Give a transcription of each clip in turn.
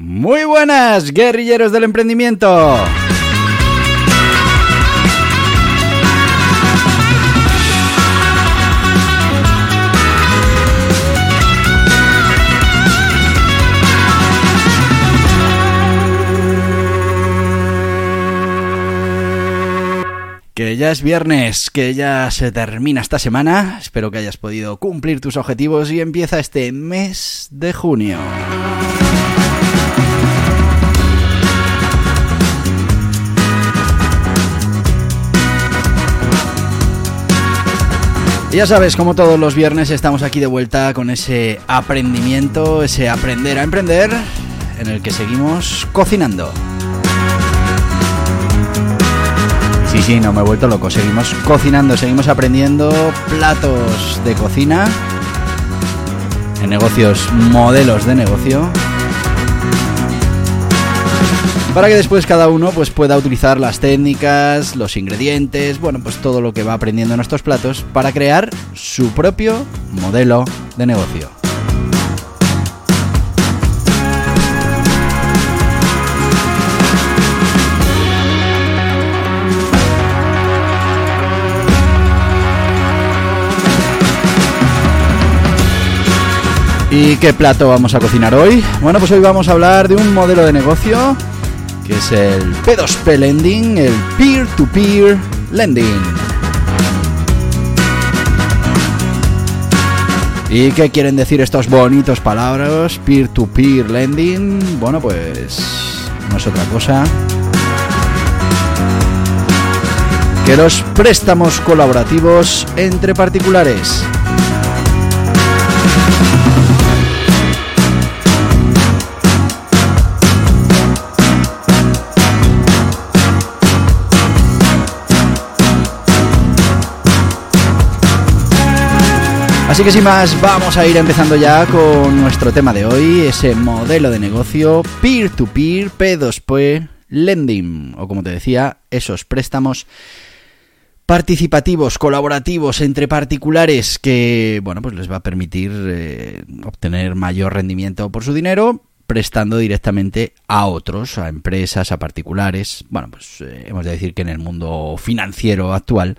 Muy buenas, guerrilleros del emprendimiento. Que ya es viernes, que ya se termina esta semana. Espero que hayas podido cumplir tus objetivos y empieza este mes de junio. Ya sabes, como todos los viernes estamos aquí de vuelta con ese aprendimiento, ese aprender a emprender, en el que seguimos cocinando. Sí, sí, no me he vuelto loco. Seguimos cocinando, seguimos aprendiendo platos de cocina, en negocios, modelos de negocio, para que después cada uno pues, pueda utilizar las técnicas, los ingredientes, bueno, pues todo lo que va aprendiendo en estos platos para crear su propio modelo de negocio. ¿Y qué plato vamos a cocinar hoy? Bueno, pues hoy vamos a hablar de un modelo de negocio que es el P2P Lending, el Peer-to-Peer Lending. ¿Y qué quieren decir estos bonitos palabras? Peer-to-peer lending. Bueno, pues no es otra cosa que los préstamos colaborativos entre particulares. Así que sin más, vamos a ir empezando ya con nuestro tema de hoy, ese modelo de negocio peer-to-peer, P2P, lending, o como te decía, esos préstamos participativos, colaborativos entre particulares que, bueno, pues les va a permitir eh, obtener mayor rendimiento por su dinero, prestando directamente a otros, a empresas, a particulares. Bueno, pues eh, hemos de decir que en el mundo financiero actual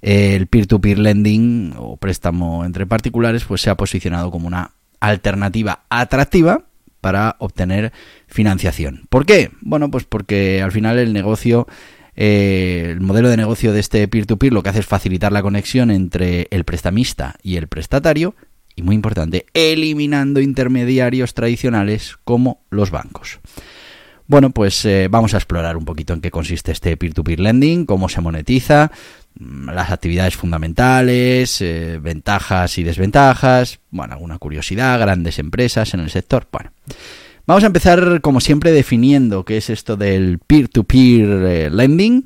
el peer-to-peer lending o préstamo entre particulares pues se ha posicionado como una alternativa atractiva para obtener financiación. ¿Por qué? Bueno, pues porque al final el negocio, eh, el modelo de negocio de este peer-to-peer lo que hace es facilitar la conexión entre el prestamista y el prestatario y muy importante, eliminando intermediarios tradicionales como los bancos. Bueno, pues eh, vamos a explorar un poquito en qué consiste este peer-to-peer lending, cómo se monetiza, Mm, las actividades fundamentales, eh, ventajas y desventajas, bueno, alguna curiosidad, grandes empresas en el sector. Bueno, vamos a empezar como siempre definiendo qué es esto del peer-to-peer eh, lending.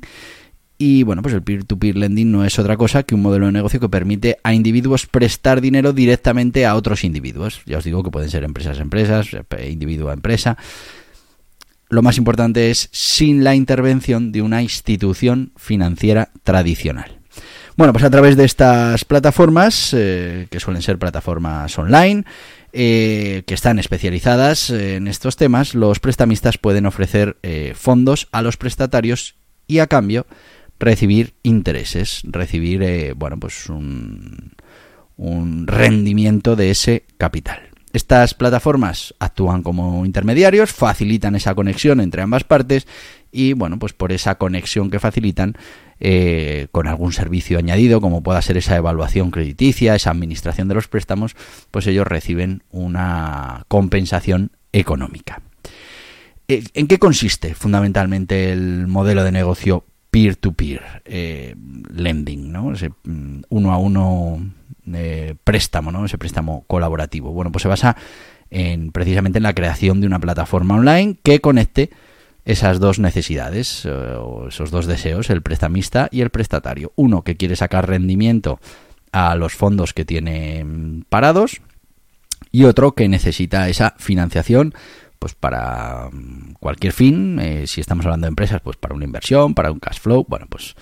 Y bueno, pues el peer-to-peer lending no es otra cosa que un modelo de negocio que permite a individuos prestar dinero directamente a otros individuos. Ya os digo que pueden ser empresas a empresas, individuo a empresa lo más importante es sin la intervención de una institución financiera tradicional. Bueno, pues a través de estas plataformas, eh, que suelen ser plataformas online, eh, que están especializadas en estos temas, los prestamistas pueden ofrecer eh, fondos a los prestatarios y a cambio recibir intereses, recibir, bueno, pues un rendimiento de ese capital. Estas plataformas actúan como intermediarios, facilitan esa conexión entre ambas partes y bueno, pues por esa conexión que facilitan eh, con algún servicio añadido, como pueda ser esa evaluación crediticia, esa administración de los préstamos, pues ellos reciben una compensación económica. Eh, ¿En qué consiste fundamentalmente el modelo de negocio peer-to-peer eh, lending? ¿no? Ese, mm, uno a uno eh, préstamo, ¿no? ese préstamo colaborativo. Bueno, pues se basa en precisamente en la creación de una plataforma online que conecte esas dos necesidades, o esos dos deseos, el prestamista y el prestatario. Uno que quiere sacar rendimiento a los fondos que tiene parados y otro que necesita esa financiación pues para mm, cualquier fin, eh, si estamos hablando de empresas, pues para una inversión, para un cash flow, bueno, pues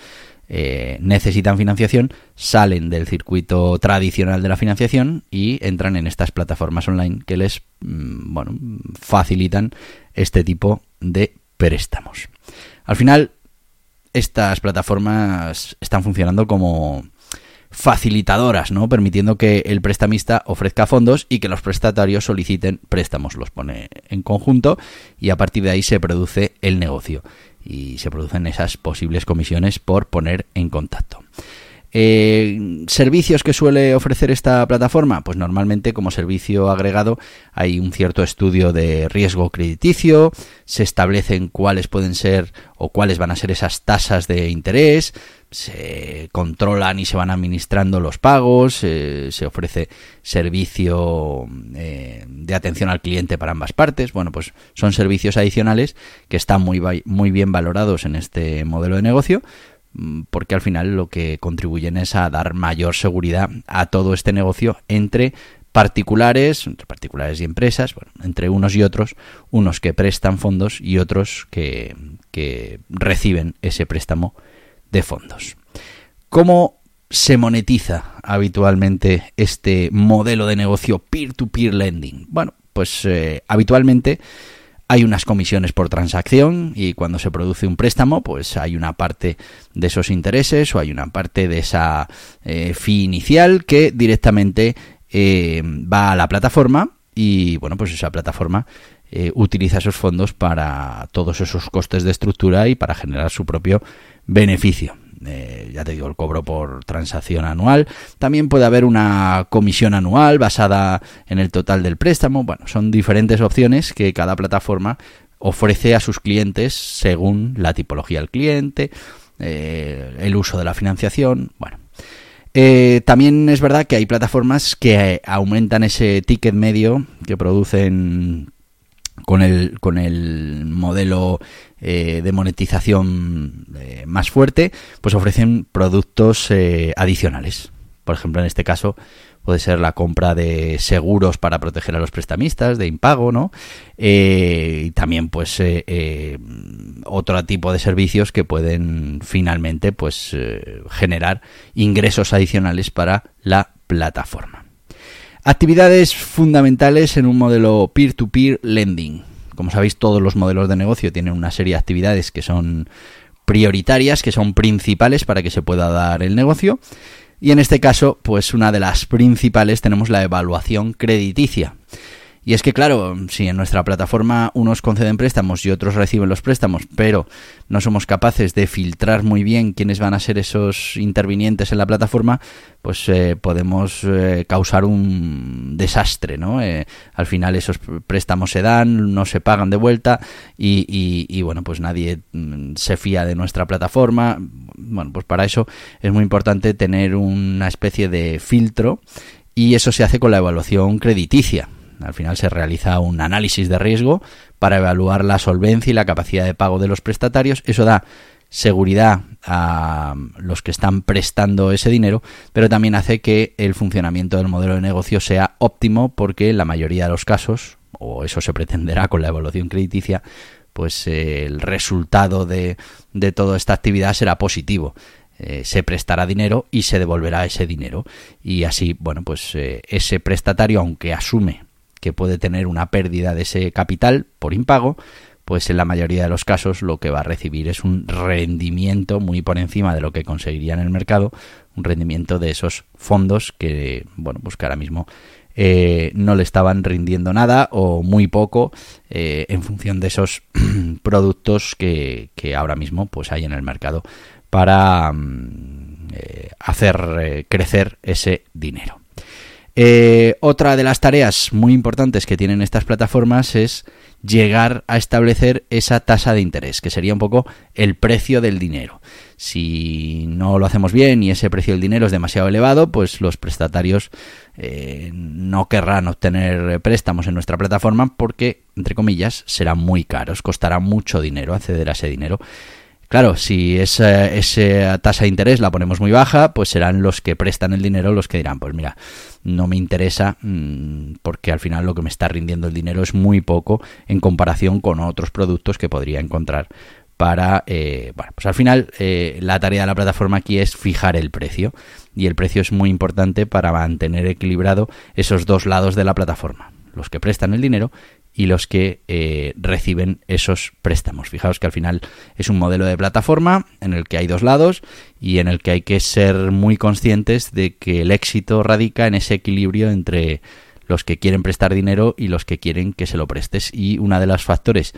eh, necesitan financiación, salen del circuito tradicional de la financiación y entran en estas plataformas online que les mm, bueno, facilitan este tipo de préstamos. Al final, estas plataformas están funcionando como facilitadoras, ¿no? Permitiendo que el prestamista ofrezca fondos y que los prestatarios soliciten préstamos. Los pone en conjunto y a partir de ahí se produce el negocio y se producen esas posibles comisiones por poner en contacto. Eh, ¿Servicios que suele ofrecer esta plataforma? Pues normalmente como servicio agregado hay un cierto estudio de riesgo crediticio, se establecen cuáles pueden ser o cuáles van a ser esas tasas de interés, se controlan y se van administrando los pagos, eh, se ofrece servicio eh, de atención al cliente para ambas partes. Bueno, pues son servicios adicionales que están muy, muy bien valorados en este modelo de negocio porque al final lo que contribuyen es a dar mayor seguridad a todo este negocio entre particulares, entre particulares y empresas, bueno, entre unos y otros, unos que prestan fondos y otros que, que reciben ese préstamo de fondos. ¿Cómo se monetiza habitualmente este modelo de negocio peer-to-peer lending? Bueno, pues eh, habitualmente hay unas comisiones por transacción y cuando se produce un préstamo, pues hay una parte de esos intereses o hay una parte de esa eh, fee inicial que directamente eh, va a la plataforma y bueno, pues esa plataforma utiliza esos fondos para todos esos costes de estructura y para generar su propio beneficio. Eh, ya te digo, el cobro por transacción anual. También puede haber una comisión anual basada en el total del préstamo. Bueno, son diferentes opciones que cada plataforma ofrece a sus clientes según la tipología del cliente, eh, el uso de la financiación. Bueno, eh, también es verdad que hay plataformas que aumentan ese ticket medio que producen con el, con el modelo eh, de monetización eh, más fuerte, pues ofrecen productos eh, adicionales. Por ejemplo, en este caso puede ser la compra de seguros para proteger a los prestamistas, de impago, ¿no? y también, pues, otro tipo de servicios que pueden finalmente, pues, generar ingresos adicionales para la plataforma. Actividades fundamentales en un modelo peer-to-peer lending. Como sabéis, todos los modelos de negocio tienen una serie de actividades que son prioritarias, que son principales para que se pueda dar el negocio. Y en este caso, pues una de las principales tenemos la evaluación crediticia. Y es que, claro, si en nuestra plataforma unos conceden préstamos y otros reciben los préstamos, pero no somos capaces de filtrar muy bien quiénes van a ser esos intervinientes en la plataforma, pues eh, podemos eh, causar un desastre, ¿no? Eh, al final esos préstamos se dan, no se pagan de vuelta y, y, bueno, pues nadie mm, se fía de nuestra plataforma. Bueno, pues para eso es muy importante tener una especie de filtro y eso se hace con la evaluación crediticia. Al final se realiza un análisis de riesgo para evaluar la solvencia y la capacidad de pago de los prestatarios. Eso da seguridad a los que están prestando ese dinero, pero también hace que el funcionamiento del modelo de negocio sea óptimo porque en la mayoría de los casos, o eso se pretenderá con la evaluación crediticia, pues eh, el resultado de, de toda esta actividad será positivo. Eh, se prestará dinero y se devolverá ese dinero. Y así, bueno, pues eh, ese prestatario, aunque asume que puede tener una pérdida de ese capital por impago, pues en la mayoría de los casos lo que va a recibir es un rendimiento muy por encima de lo que conseguiría en el mercado, un rendimiento de esos fondos que, bueno, pues que ahora mismo eh, no le estaban rindiendo nada o muy poco eh, en función de esos productos que, que, ahora mismo pues hay en el mercado para mm, eh, hacer crecer ese dinero. Eh, otra de las tareas muy importantes que tienen estas plataformas es llegar a establecer esa tasa de interés, que sería un poco el precio del dinero. Si no lo hacemos bien y ese precio del dinero es demasiado elevado, pues los prestatarios eh, no querrán obtener préstamos en nuestra plataforma porque, entre comillas, serán muy caros, costará mucho dinero acceder a ese dinero. Claro, si esa, tasa de interés la ponemos muy baja, pues serán los que prestan el dinero los que dirán, pues mira, no me interesa mmm, porque al final lo que me está rindiendo el dinero es muy poco en comparación con otros productos que podría encontrar para, eh, bueno, pues al final eh, la tarea de la plataforma aquí es fijar el precio y el precio es muy importante para mantener equilibrado esos dos lados de la plataforma, los que prestan el dinero y los que eh, reciben esos préstamos. Fijaos que al final es un modelo de plataforma en el que hay dos lados y en el que hay que ser muy conscientes de que el éxito radica en ese equilibrio entre los que quieren prestar dinero y los que quieren que se lo prestes. Y uno de los factores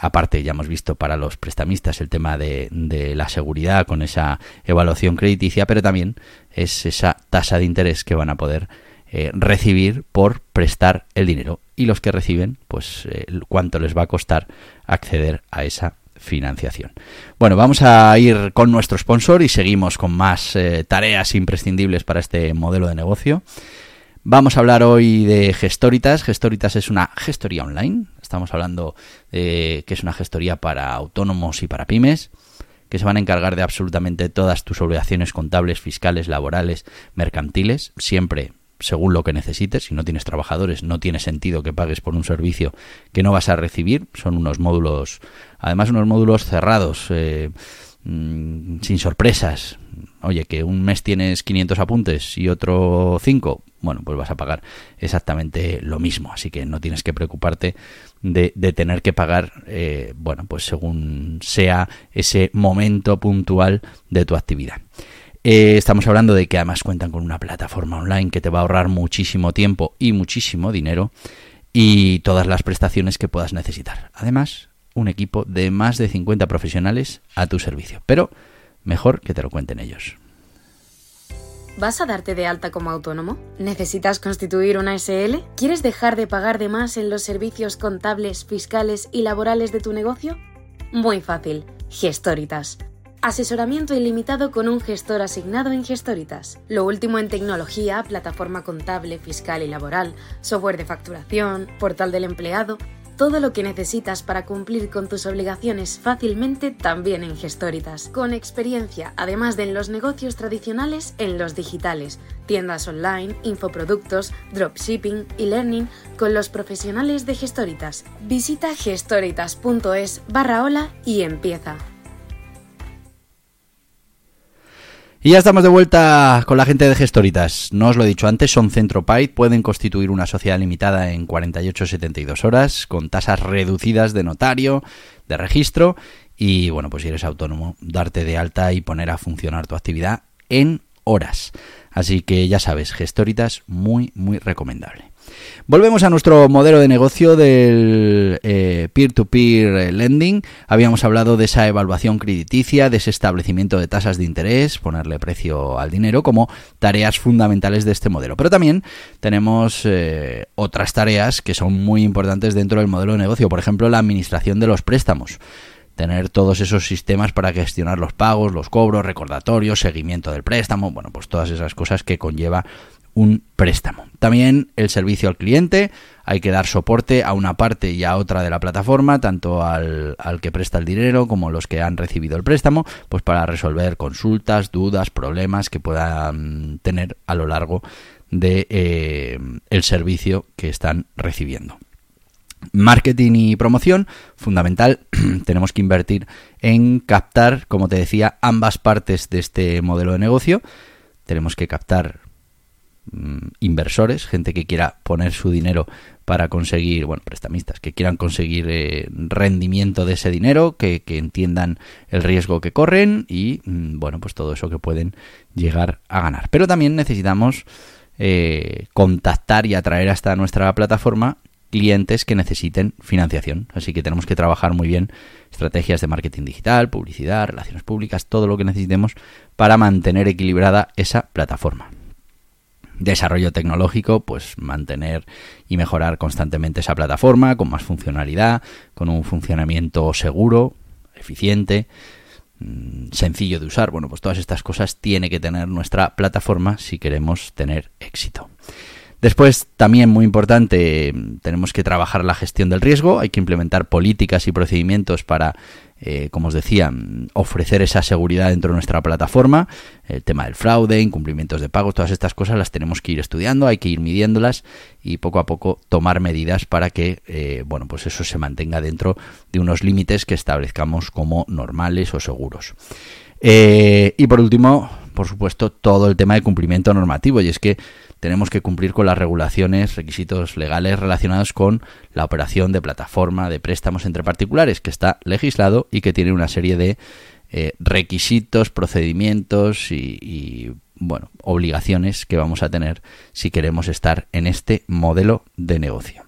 Aparte, ya hemos visto para los prestamistas el tema de, de, la seguridad con esa evaluación crediticia, pero también es esa tasa de interés que van a poder eh, recibir por prestar el dinero. Y los que reciben, pues eh, cuánto les va a costar acceder a esa financiación. Bueno, vamos a ir con nuestro sponsor y seguimos con más eh, tareas imprescindibles para este modelo de negocio. Vamos a hablar hoy de Gestoritas. Gestoritas es una gestoría online. Estamos hablando de que es una gestoría para autónomos y para pymes que se van a encargar de absolutamente todas tus obligaciones contables, fiscales, laborales, mercantiles, siempre según lo que necesites. Si no tienes trabajadores, no tiene sentido que pagues por un servicio que no vas a recibir. Son unos módulos, además unos módulos cerrados, eh, mm, sin sorpresas. Oye, que un mes tienes 500 apuntes y otro 5, bueno, pues vas a pagar exactamente lo mismo. Así que no tienes que preocuparte de, de tener que pagar, eh, bueno, pues según sea ese momento puntual de tu actividad. Eh, estamos hablando de que además cuentan con una plataforma online que te va a ahorrar muchísimo tiempo y muchísimo dinero y todas las prestaciones que puedas necesitar. Además, un equipo de más de 50 profesionales a tu servicio. Pero mejor que te lo cuenten ellos. ¿Vas a darte de alta como autónomo? ¿Necesitas constituir una SL? ¿Quieres dejar de pagar de más en los servicios contables, fiscales y laborales de tu negocio? Muy fácil. Gestoritas. Asesoramiento ilimitado con un gestor asignado en Gestoritas. Lo último en tecnología, plataforma contable, fiscal y laboral, software de facturación, portal del empleado todo lo que necesitas para cumplir con tus obligaciones fácilmente también en Gestoritas. Con experiencia, además de en los negocios tradicionales, en los digitales, tiendas online, infoproductos, dropshipping y learning con los profesionales de Gestoritas. Visita gestoritas.es barra hola y empieza. Y ya estamos de vuelta con la gente de Gestoritas. No os lo he dicho antes, son CentroPaid, pueden constituir una sociedad limitada en 48-72 horas, con tasas reducidas de notario, de registro, y bueno, pues si eres autónomo, darte de alta y poner a funcionar tu actividad en horas. Así que ya sabes, Gestoritas muy, muy recomendable. Volvemos a nuestro modelo de negocio del eh, peer-to-peer lending. Habíamos hablado de esa evaluación crediticia, de ese establecimiento de tasas de interés, ponerle precio al dinero como tareas fundamentales de este modelo. Pero también tenemos eh, otras tareas que son muy importantes dentro del modelo de negocio. Por ejemplo, la administración de los préstamos tener todos esos sistemas para gestionar los pagos, los cobros, recordatorios, seguimiento del préstamo, bueno, pues todas esas cosas que conlleva un préstamo. También el servicio al cliente, hay que dar soporte a una parte y a otra de la plataforma, tanto al, al, que presta el dinero como los que han recibido el préstamo, pues para resolver consultas, dudas, problemas que puedan tener a lo largo de eh, el servicio que están recibiendo. Marketing y promoción, fundamental, tenemos que invertir en captar, como te decía, ambas partes de este modelo de negocio. Tenemos que captar inversores, gente que quiera poner su dinero para conseguir, bueno, prestamistas, que quieran conseguir eh, rendimiento de ese dinero, que, que, entiendan el riesgo que corren y, mm, bueno, pues todo eso que pueden llegar a ganar. Pero también necesitamos eh, contactar y atraer hasta nuestra plataforma clientes que necesiten financiación. Así que tenemos que trabajar muy bien estrategias de marketing digital, publicidad, relaciones públicas, todo lo que necesitemos para mantener equilibrada esa plataforma desarrollo tecnológico, pues mantener y mejorar constantemente esa plataforma con más funcionalidad, con un funcionamiento seguro, eficiente. mm, sencillo de usar. Bueno, pues todas estas cosas tiene que tener nuestra plataforma si queremos tener éxito. Después, también muy importante, tenemos que trabajar la gestión del riesgo, hay que implementar políticas y procedimientos para, eh, como os decía, ofrecer esa seguridad dentro de nuestra plataforma. El tema del fraude, incumplimientos de pagos, todas estas cosas las tenemos que ir estudiando, hay que ir midiéndolas y poco a poco tomar medidas para que, eh, bueno, pues eso se mantenga dentro de unos límites que establezcamos como normales o seguros. Eh, y por último, por supuesto, todo el tema de cumplimiento normativo. Y es que tenemos que cumplir con las regulaciones, requisitos legales relacionados con la operación de plataforma de préstamos entre particulares, que está legislado y que tiene una serie de eh, requisitos, procedimientos y, bueno, obligaciones que vamos a tener si queremos estar en este modelo de negocio.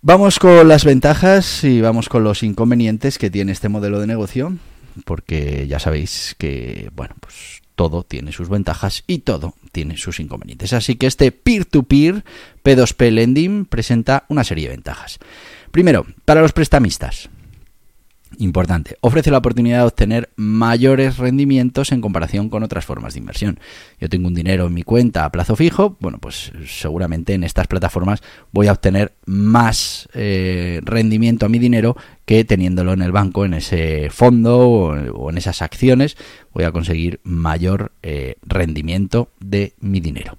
Vamos con las ventajas y vamos con los inconvenientes que tiene este modelo de negocio, porque ya sabéis que, bueno, pues todo tiene sus ventajas y todo tiene sus inconvenientes. Así que este peer-to-peer P2P Lending presenta una serie de ventajas. Primero, para los prestamistas. Importante, ofrece la oportunidad de obtener mayores rendimientos en comparación con otras formas de inversión. Yo tengo un dinero en mi cuenta a plazo fijo, bueno, pues seguramente en estas plataformas voy a obtener más eh, rendimiento a mi dinero que teniéndolo en el banco, en ese fondo o, en esas acciones, voy a conseguir mayor eh, rendimiento de mi dinero.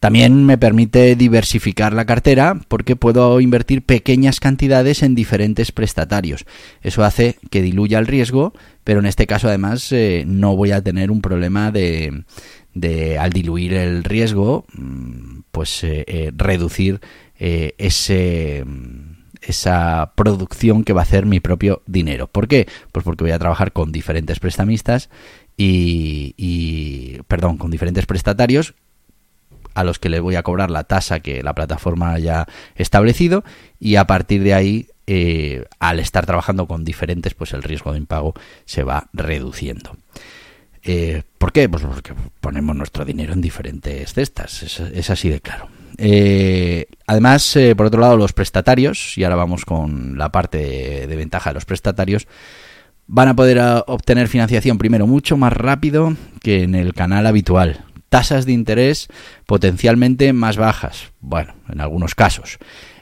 También me permite diversificar la cartera porque puedo invertir pequeñas cantidades en diferentes prestatarios. Eso hace que diluya el riesgo, pero en este caso además eh, no voy a tener un problema de, al diluir el riesgo, mm, pues eh, eh, reducir ese esa producción que va a hacer mi propio dinero. ¿Por qué? Pues porque voy a trabajar con diferentes prestamistas y, y, perdón, con diferentes prestatarios a los que le voy a cobrar la tasa que la plataforma haya establecido y a partir de ahí eh, al estar trabajando con diferentes pues el riesgo de impago se va reduciendo. Eh, ¿Por qué? Pues porque ponemos nuestro dinero en diferentes cestas, es, así de claro. Eh, además, por otro lado, los prestatarios, y ahora vamos con la parte de ventaja de los prestatarios, van a poder obtener financiación primero mucho más rápido que en el canal habitual tasas de interés potencialmente más bajas. Bueno, en algunos casos.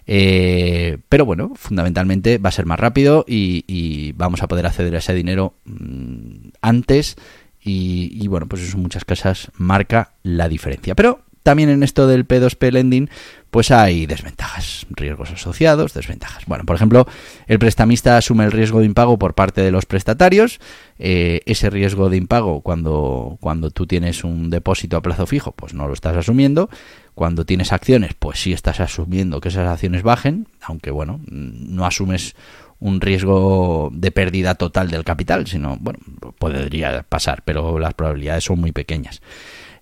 Eh, pero bueno, fundamentalmente va a ser más rápido y, vamos a poder acceder a ese dinero mm, antes y, y, bueno, pues eso en muchas casas marca la diferencia. Pero también en esto del P2P lending, pues hay desventajas, riesgos asociados, desventajas. Bueno, por ejemplo, el prestamista asume el riesgo de impago por parte de los prestatarios. Eh, ese riesgo de impago, cuando, cuando tú tienes un depósito a plazo fijo, pues no lo estás asumiendo. Cuando tienes acciones, pues sí estás asumiendo que esas acciones bajen, aunque bueno, no asumes un riesgo de pérdida total del capital, sino, bueno, podría pasar, pero las probabilidades son muy pequeñas.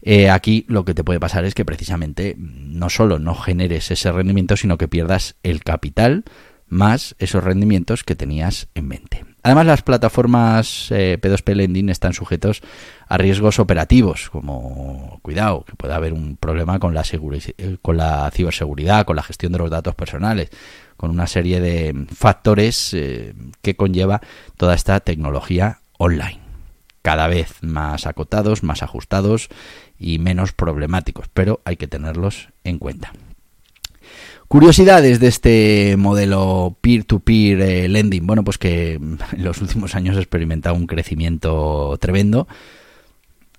Eh, aquí lo que te puede pasar es que precisamente no solo no generes ese rendimiento, sino que pierdas el capital más esos rendimientos que tenías en mente. Además, las plataformas eh, P2P Lending están sujetos a riesgos operativos, como cuidado, que puede haber un problema con la, eh, con la ciberseguridad, con la gestión de los datos personales, con una serie de factores que conlleva toda esta tecnología online cada vez más acotados, más ajustados y menos problemáticos, pero hay que tenerlos en cuenta. Curiosidades de este modelo peer-to-peer eh, lending. Bueno, pues que en los últimos años ha experimentado un crecimiento tremendo.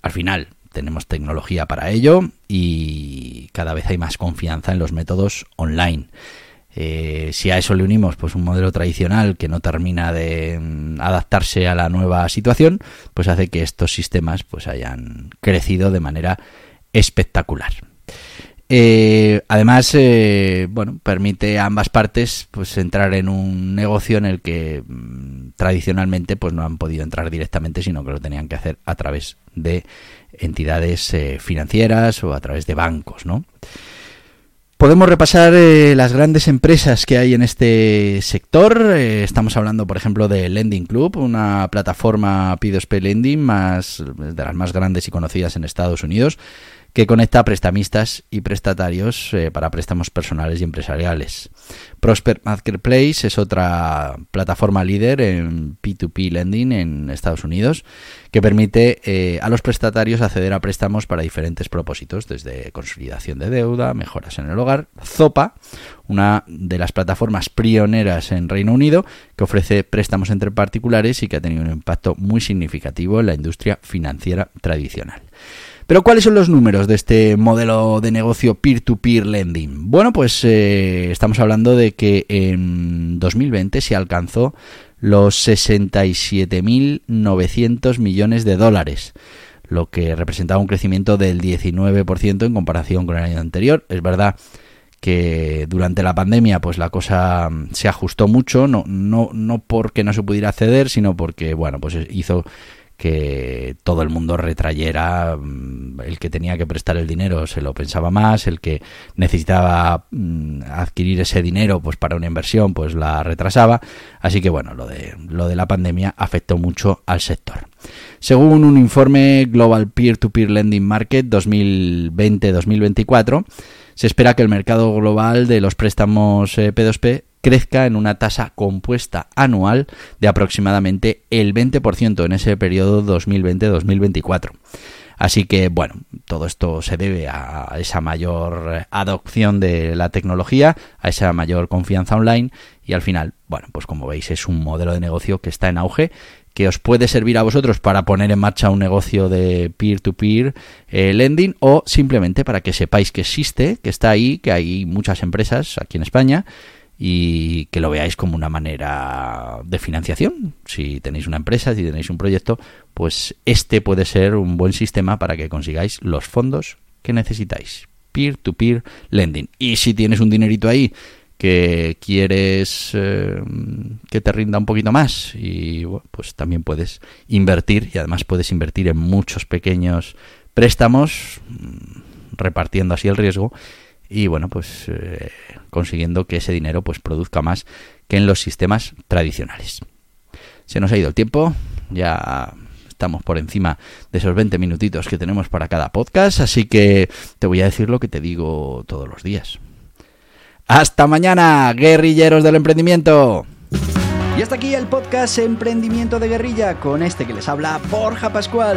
Al final tenemos tecnología para ello y cada vez hay más confianza en los métodos online. Eh, si a eso le unimos pues un modelo tradicional que no termina de mm, adaptarse a la nueva situación, pues hace que estos sistemas pues hayan crecido de manera espectacular. Eh, además, eh, bueno, permite a ambas partes pues entrar en un negocio en el que mm, tradicionalmente pues no han podido entrar directamente, sino que lo tenían que hacer a través de entidades financieras o a través de bancos, ¿no? Podemos repasar eh, las grandes empresas que hay en este sector. Eh, estamos hablando, por ejemplo, de Lending Club, una plataforma P2P Lending más, de las más grandes y conocidas en Estados Unidos, que conecta a prestamistas y prestatarios eh, para préstamos personales y empresariales. Prosper Marketplace es otra plataforma líder en P2P lending en Estados Unidos que permite eh, a los prestatarios acceder a préstamos para diferentes propósitos, desde consolidación de deuda, mejoras en el hogar. Zopa, una de las plataformas pioneras en Reino Unido que ofrece préstamos entre particulares y que ha tenido un impacto muy significativo en la industria financiera tradicional. Pero ¿cuáles son los números de este modelo de negocio peer-to-peer lending? Bueno, pues eh, estamos hablando de que en 2020 se alcanzó los 67.900 millones de dólares, lo que representaba un crecimiento del 19% en comparación con el año anterior. Es verdad que durante la pandemia pues la cosa se ajustó mucho, no, no, no porque no se pudiera acceder, sino porque bueno, pues hizo que todo el mundo retrayera, mm, el que tenía que prestar el dinero se lo pensaba más, el que necesitaba mm, adquirir ese dinero pues para una inversión pues la retrasaba, así que bueno, lo de lo de la pandemia afectó mucho al sector. Según un informe Global Peer-to-Peer Lending Market 2020-2024, se espera que el mercado global de los préstamos P2P eh, crezca en una tasa compuesta anual de aproximadamente el 20% en ese periodo 2020-2024. Así que, bueno, todo esto se debe a esa mayor adopción de la tecnología, a esa mayor confianza online y al final, bueno, pues como veis es un modelo de negocio que está en auge que os puede servir a vosotros para poner en marcha un negocio de peer-to-peer eh, lending o simplemente para que sepáis que existe, que está ahí, que hay muchas empresas aquí en España y que lo veáis como una manera de financiación. Si tenéis una empresa, si tenéis un proyecto, pues este puede ser un buen sistema para que consigáis los fondos que necesitáis. Peer-to-peer lending. Y si tienes un dinerito ahí que quieres eh, que te rinda un poquito más y pues también puedes invertir y además puedes invertir en muchos pequeños préstamos mm, repartiendo así el riesgo y bueno, pues eh, consiguiendo que ese dinero pues produzca más que en los sistemas tradicionales. Se nos ha ido el tiempo, ya estamos por encima de esos 20 minutitos que tenemos para cada podcast, así que te voy a decir lo que te digo todos los días. Hasta mañana, guerrilleros del emprendimiento. Y hasta aquí el podcast Emprendimiento de Guerrilla con este que les habla Borja Pascual.